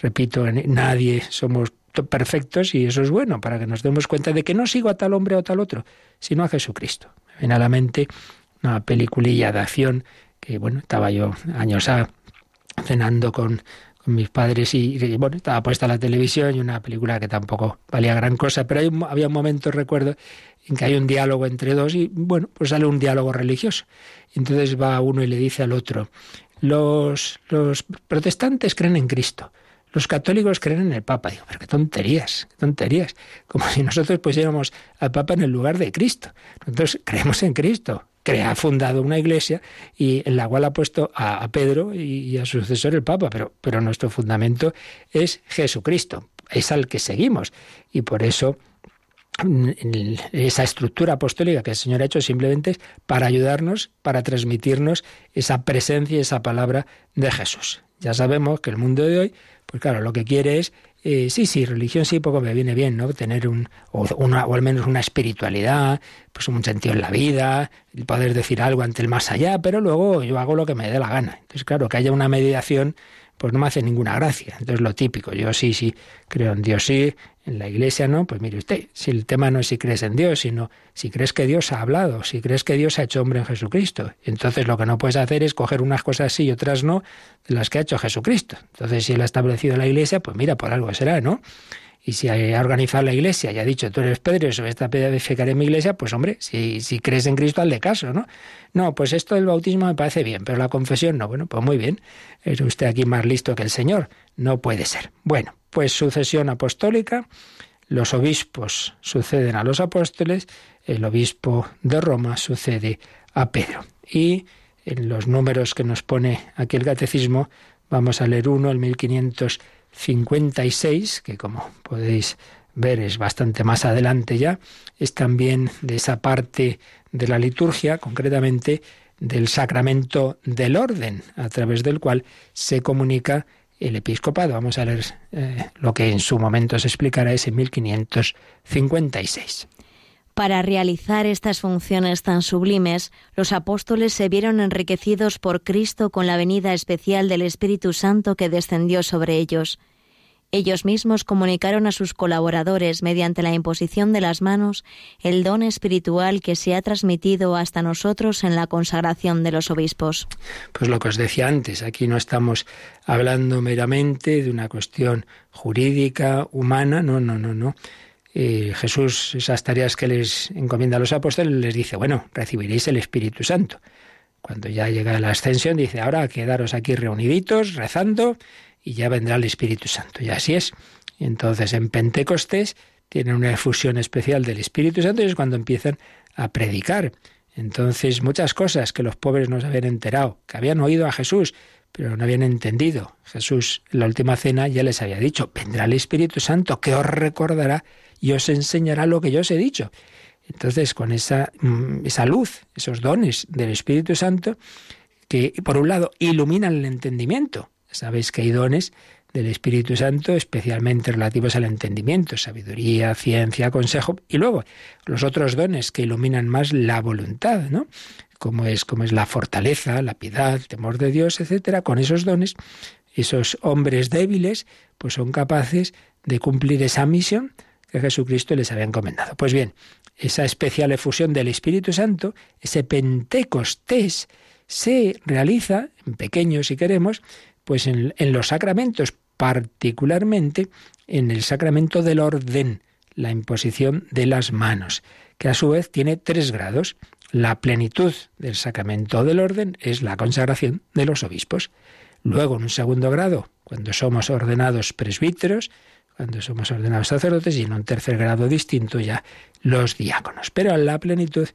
repito, nadie somos perfectos y eso es bueno para que nos demos cuenta de que no sigo a tal hombre o tal otro, sino a Jesucristo. Me viene a la mente una peliculilla de acción que, bueno, estaba yo años a cenando con, mis padres y, y, bueno, estaba puesta la televisión y una película que tampoco valía gran cosa, pero hay un, había un momento, recuerdo, en que hay un diálogo entre dos y bueno, pues sale un diálogo religioso. Entonces va uno y le dice al otro, los, los protestantes creen en Cristo, los católicos creen en el Papa. Digo, pero qué tonterías, qué tonterías. Como si nosotros pusiéramos al Papa en el lugar de Cristo. Nosotros creemos en Cristo, que ha fundado una iglesia y en la cual ha puesto a, Pedro y, a su sucesor el Papa, pero, pero nuestro fundamento es Jesucristo, es al que seguimos. Y por eso esa estructura apostólica que el Señor ha hecho simplemente es para ayudarnos, para transmitirnos esa presencia esa palabra de Jesús. Ya sabemos que el mundo de hoy, pues claro, lo que quiere es eh, sí, sí, religión sí, poco me viene bien, ¿no? Tener un, o, una, o al menos una espiritualidad, pues un sentido en la vida, el poder decir algo ante el más allá, pero luego yo hago lo que me dé la gana. Entonces, claro, que haya una mediación, pues no me hace ninguna gracia. Entonces, lo típico, yo sí, sí, creo en Dios, sí, en la iglesia no, pues mire usted, si el tema no es si crees en Dios, sino si crees que Dios ha hablado, si crees que Dios ha hecho hombre en Jesucristo. Entonces lo que no puedes hacer es coger unas cosas sí y otras no de las que ha hecho Jesucristo. Entonces si él ha establecido la iglesia, pues mira, por algo será, ¿no? Y si ha organizado la iglesia y ha dicho, tú eres Pedro y sobre esta piedra edificaré mi iglesia, pues hombre, si, si crees en Cristo, de caso, ¿no? No, pues esto del bautismo me parece bien, pero la confesión no. Bueno, pues muy bien, es usted aquí más listo que el Señor. No puede ser. Bueno, pues sucesión apostólica, los obispos suceden a los apóstoles, el obispo de Roma sucede a Pedro. Y en los números que nos pone aquí el catecismo, vamos a leer uno, el 1556, que como podéis ver es bastante más adelante ya, es también de esa parte de la liturgia, concretamente del sacramento del orden, a través del cual se comunica el episcopado. Vamos a leer eh, lo que en su momento se explicará es en 1556. Para realizar estas funciones tan sublimes, los apóstoles se vieron enriquecidos por Cristo con la venida especial del Espíritu Santo que descendió sobre ellos. Ellos mismos comunicaron a sus colaboradores, mediante la imposición de las manos, el don espiritual que se ha transmitido hasta nosotros en la consagración de los obispos. Pues lo que os decía antes, aquí no estamos hablando meramente de una cuestión jurídica, humana, no, no, no, no. Eh, Jesús, esas tareas que les encomienda a los apóstoles, les dice, bueno, recibiréis el Espíritu Santo. Cuando ya llega la ascensión, dice, ahora quedaros aquí reuniditos, rezando, y ya vendrá el Espíritu Santo. Y así es. Y entonces en Pentecostés tienen una efusión especial del Espíritu Santo y es cuando empiezan a predicar. Entonces muchas cosas que los pobres no se habían enterado, que habían oído a Jesús, pero no habían entendido. Jesús en la última cena ya les había dicho, vendrá el Espíritu Santo que os recordará y os enseñará lo que yo os he dicho. Entonces, con esa, mm, esa luz, esos dones del Espíritu Santo, que por un lado iluminan el entendimiento. Sabéis que hay dones del Espíritu Santo especialmente relativos al entendimiento, sabiduría, ciencia, consejo, y luego los otros dones que iluminan más la voluntad, ¿no? Como es, como es la fortaleza, la piedad, el temor de Dios, etcétera, con esos dones, esos hombres débiles, pues son capaces de cumplir esa misión que Jesucristo les había encomendado. Pues bien, esa especial efusión del Espíritu Santo, ese Pentecostés, se realiza, en pequeño si queremos, pues en, en los sacramentos, particularmente en el sacramento del orden, la imposición de las manos, que a su vez tiene tres grados. La plenitud del sacramento del orden es la consagración de los obispos. Luego, en un segundo grado, cuando somos ordenados presbíteros, cuando somos ordenados sacerdotes, y en un tercer grado distinto ya los diáconos. Pero la plenitud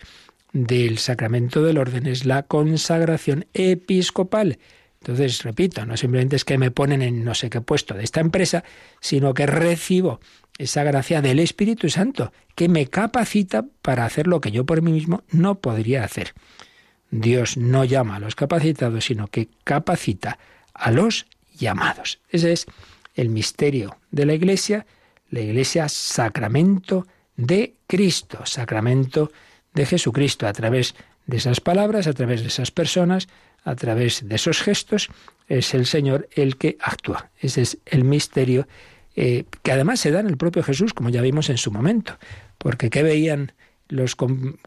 del sacramento del orden es la consagración episcopal, entonces, repito, no simplemente es que me ponen en no sé qué puesto de esta empresa, sino que recibo esa gracia del Espíritu Santo, que me capacita para hacer lo que yo por mí mismo no podría hacer. Dios no llama a los capacitados, sino que capacita a los llamados. Ese es el misterio de la Iglesia, la Iglesia sacramento de Cristo, sacramento de Jesucristo, a través de esas palabras, a través de esas personas, a través de esos gestos, es el Señor el que actúa. Ese es el misterio eh, que además se da en el propio Jesús, como ya vimos en su momento. Porque ¿qué veían los,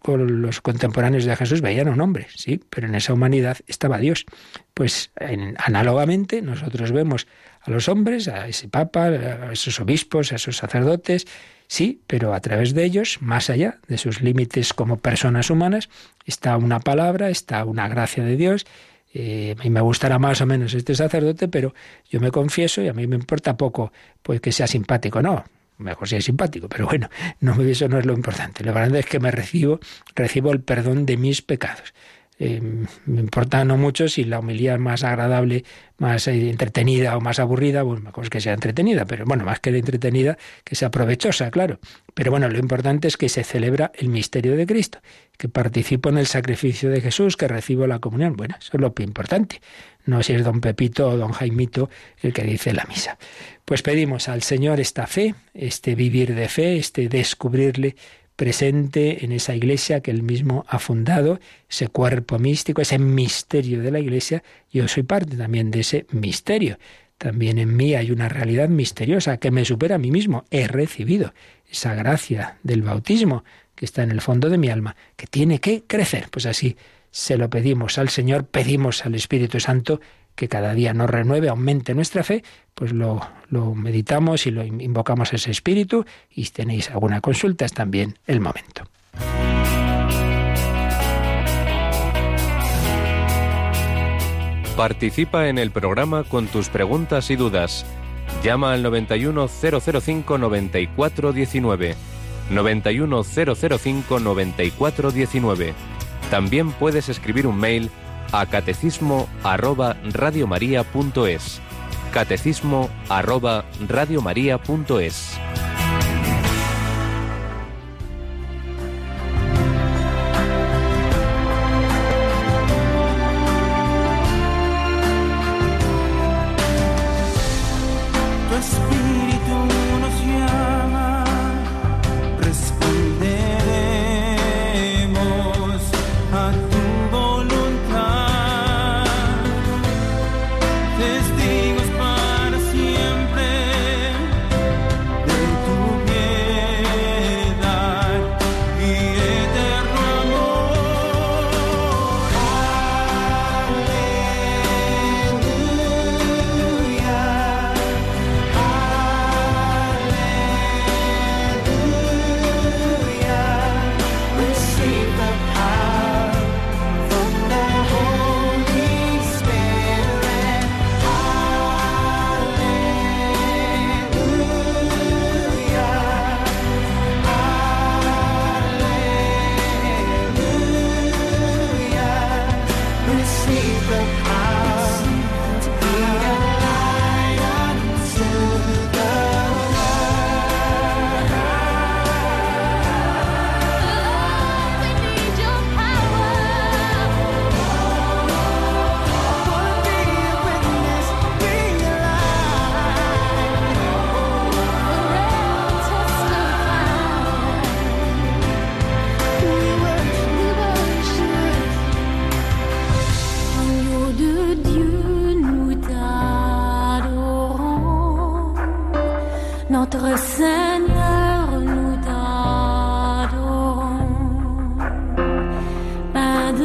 los contemporáneos de Jesús? Veían a un hombre, sí, pero en esa humanidad estaba Dios. Pues análogamente nosotros vemos a los hombres, a ese papa, a esos obispos, a esos sacerdotes, sí, pero a través de ellos, más allá de sus límites como personas humanas, está una palabra, está una gracia de Dios eh, a me gustará más o menos este sacerdote, pero yo me confieso y a mí me importa poco pues que sea simpático, no. Mejor sea simpático, pero bueno, no, eso no es lo importante. Lo importante es que me recibo, recibo el perdón de mis pecados. Eh, me importa no mucho si la homilía es más agradable, más eh, entretenida o más aburrida, pues mejor es que sea entretenida, pero bueno, más que de entretenida, que sea provechosa, claro. Pero bueno, lo importante es que se celebra el misterio de Cristo, que participo en el sacrificio de Jesús, que recibo la comunión. Bueno, eso es lo importante. No si es don Pepito o don Jaimito el que dice la misa. Pues pedimos al Señor esta fe, este vivir de fe, este descubrirle presente en esa iglesia que él mismo ha fundado, ese cuerpo místico, ese misterio de la iglesia, yo soy parte también de ese misterio. También en mí hay una realidad misteriosa que me supera a mí mismo. He recibido esa gracia del bautismo que está en el fondo de mi alma, que tiene que crecer. Pues así se lo pedimos al Señor, pedimos al Espíritu Santo que cada día nos renueve, aumente nuestra fe, pues lo, lo meditamos y lo invocamos ese espíritu y si tenéis alguna consulta es también el momento. Participa en el programa con tus preguntas y dudas. Llama al 91005 9419. 91005 9419. También puedes escribir un mail a catecismo arroba radiomaria.es. Catecismo arroba radiomaria.es.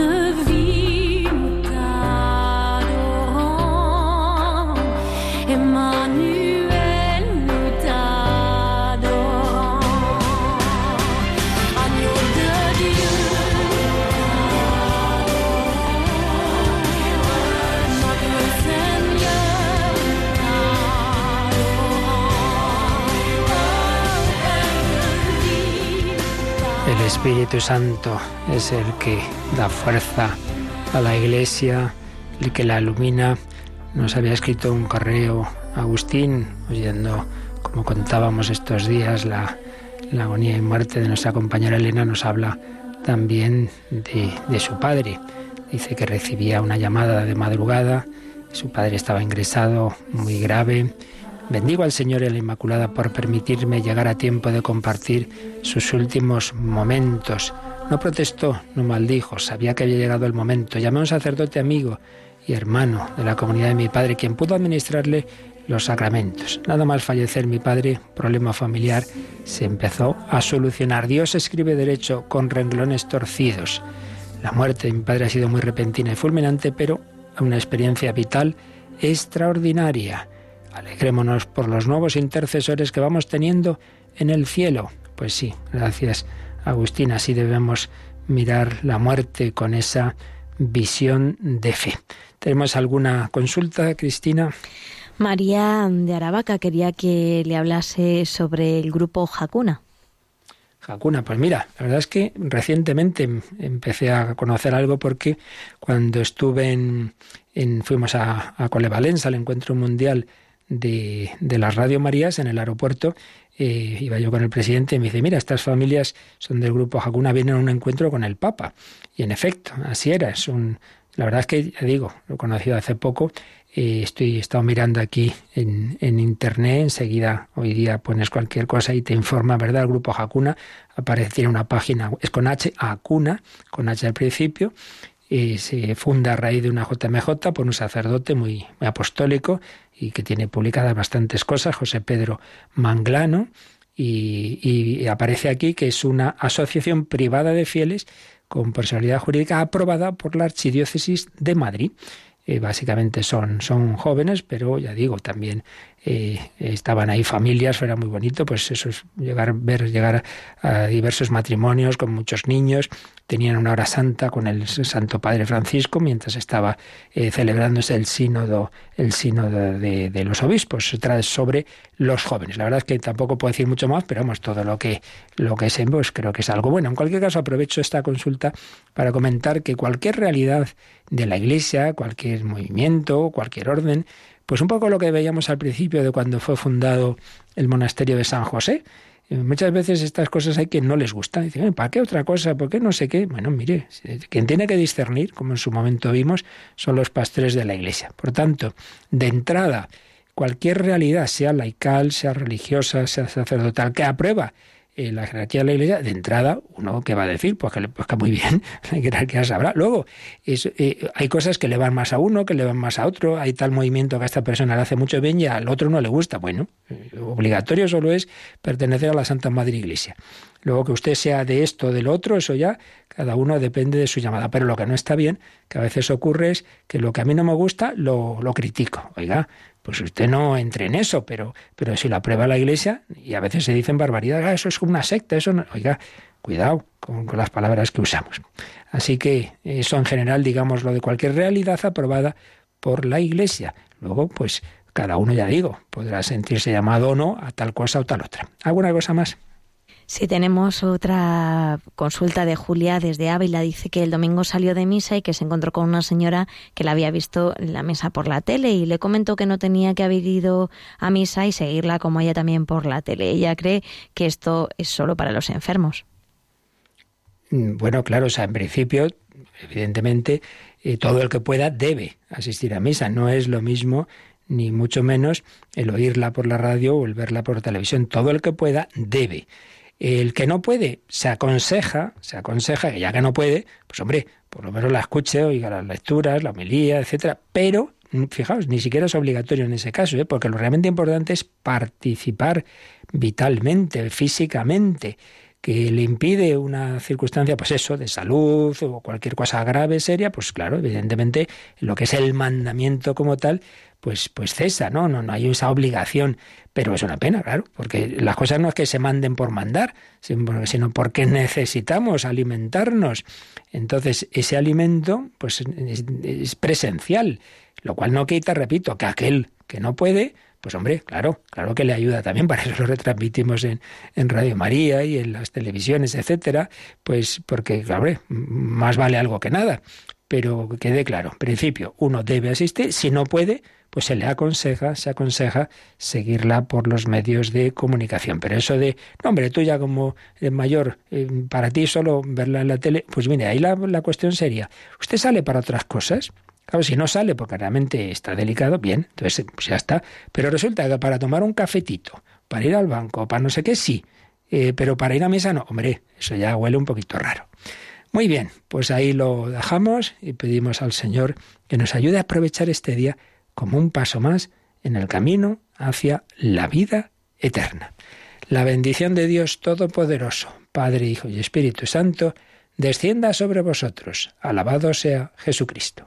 Pain de Espíritu Santo es el que da fuerza a la Iglesia, el que la ilumina. Nos había escrito un correo Agustín, oyendo, como contábamos estos días, la, agonía y muerte de nuestra compañera Elena, nos habla también de su padre. Dice que recibía una llamada de madrugada, su padre estaba ingresado muy grave. Bendigo al Señor y a la Inmaculada por permitirme llegar a tiempo de compartir sus últimos momentos. No protestó, no maldijo, sabía que había llegado el momento. Llamé a un sacerdote amigo y hermano de la comunidad de mi padre, quien pudo administrarle los sacramentos. Nada más fallecer mi padre, problema familiar, se empezó a solucionar. Dios escribe derecho con renglones torcidos. La muerte de mi padre ha sido muy repentina y fulminante, pero una experiencia vital extraordinaria. Alegrémonos por los nuevos intercesores que vamos teniendo en el cielo. Pues sí, gracias Agustín, así debemos mirar la muerte con esa visión de fe. ¿Tenemos alguna consulta, Cristina? María de Aravaca quería que le hablase sobre el grupo Hakuna. Hakuna, pues mira, la verdad es que recientemente empecé a conocer algo porque cuando estuve en, en fuimos a, a Colevalenza, al encuentro mundial de, las Radio Marías en el aeropuerto, eh, iba yo con el presidente y me dice, mira, estas familias son del grupo Hakuna, vienen a un encuentro con el Papa. Y en efecto, así era, es un, la verdad es que, ya digo, lo he conocido hace poco, eh, estoy he estado mirando aquí en, en, internet, enseguida hoy día pones cualquier cosa y te informa, ¿verdad? El grupo Hakuna aparece tiene una página, es con H, Hakuna, con H al principio, y se funda a raíz de una JMJ por un sacerdote muy apostólico y que tiene publicadas bastantes cosas, José Pedro Manglano, y, aparece aquí que es una asociación privada de fieles con personalidad jurídica aprobada por la Archidiócesis de Madrid. Eh, básicamente son, son jóvenes, pero ya digo, también estaban ahí familias, era muy bonito, pues eso es llegar, ver llegar a, diversos matrimonios con muchos niños, tenían una hora santa con el Santo Padre Francisco mientras estaba eh, celebrándose el sínodo, el sínodo de, de, los obispos, se trae sobre los jóvenes. La verdad es que tampoco puedo decir mucho más, pero vamos, todo lo que, lo que sé, pues creo que es algo bueno. En cualquier caso, aprovecho esta consulta para comentar que cualquier realidad de la Iglesia, cualquier movimiento, cualquier orden, pues un poco lo que veíamos al principio de cuando fue fundado el monasterio de San José. Muchas veces estas cosas hay que no les gustan. Dicen, ¿para qué otra cosa? ¿Por qué no sé qué? Bueno, mire, quien tiene que discernir, como en su momento vimos, son los pastores de la Iglesia. Por tanto, de entrada, cualquier realidad, sea laical, sea religiosa, sea sacerdotal, que aprueba eh, la jerarquía de la Iglesia, de entrada, uno que va a decir, pues que le pues muy bien, la jerarquía sabrá. Luego, es, eh, hay cosas que le van más a uno, que le van más a otro, hay tal movimiento que a esta persona le hace mucho bien y al otro no le gusta. Bueno, obligatorio solo es pertenecer a la Santa Madre Iglesia. Luego que usted sea de esto o del otro, eso ya cada uno depende de su llamada. Pero lo que no está bien, que a veces ocurre es que lo que a mí no me gusta, lo, lo critico. Oiga, pues usted no entre en eso, pero, pero si lo aprueba la Iglesia, y a veces se dicen barbaridades, ah, eso es una secta, eso no. Oiga, cuidado con, con, las palabras que usamos. Así que eso en general, digamos, lo de cualquier realidad aprobada por la Iglesia. Luego, pues cada uno, ya digo, podrá sentirse llamado o no a tal cosa o tal otra. ¿Alguna cosa más? Sí, tenemos otra consulta de Julia desde Ávila. Dice que el domingo salió de misa y que se encontró con una señora que la había visto en la mesa por la tele y le comentó que no tenía que haber ido a misa y seguirla como ella también por la tele. Ella cree que esto es solo para los enfermos. Bueno, claro, o sea, en principio, evidentemente, eh, todo el que pueda debe asistir a misa. No es lo mismo ni mucho menos el oírla por la radio o el verla por televisión. Todo el que pueda debe. El que no puede, se aconseja, se aconseja que ya que no puede, pues hombre, por lo menos la escuche, oiga las lecturas, la homilía, etcétera, pero fijaos, ni siquiera es obligatorio en ese caso, ¿eh? porque lo realmente importante es participar vitalmente, físicamente que le impide una circunstancia, pues eso, de salud o cualquier cosa grave, seria, pues claro, evidentemente lo que es el mandamiento como tal, pues, pues cesa, ¿no? ¿no? No hay esa obligación, pero es una pena, claro, porque las cosas no es que se manden por mandar, sino porque necesitamos alimentarnos. Entonces, ese alimento, pues es, es presencial, lo cual no quita, repito, que aquel que no puede, pues hombre, claro, claro que le ayuda también, para eso lo retransmitimos en, en Radio María y en las televisiones, etcétera, pues porque, claro, más vale algo que nada. Pero quede claro, en principio, uno debe asistir, si no puede, pues se le aconseja, se aconseja seguirla por los medios de comunicación. Pero eso de, no, hombre, tú ya como mayor, eh, para ti solo verla en la tele, pues mire, ahí la, la cuestión sería, ¿usted sale para otras cosas? Claro, si no sale porque realmente está delicado, bien, entonces pues ya está. Pero resulta que para tomar un cafetito, para ir al banco, para no sé qué, sí. Eh, pero para ir a misa no, hombre, eso ya huele un poquito raro. Muy bien, pues ahí lo dejamos y pedimos al Señor que nos ayude a aprovechar este día como un paso más en el camino hacia la vida eterna. La bendición de Dios Todopoderoso, Padre, Hijo y Espíritu Santo, descienda sobre vosotros. Alabado sea Jesucristo.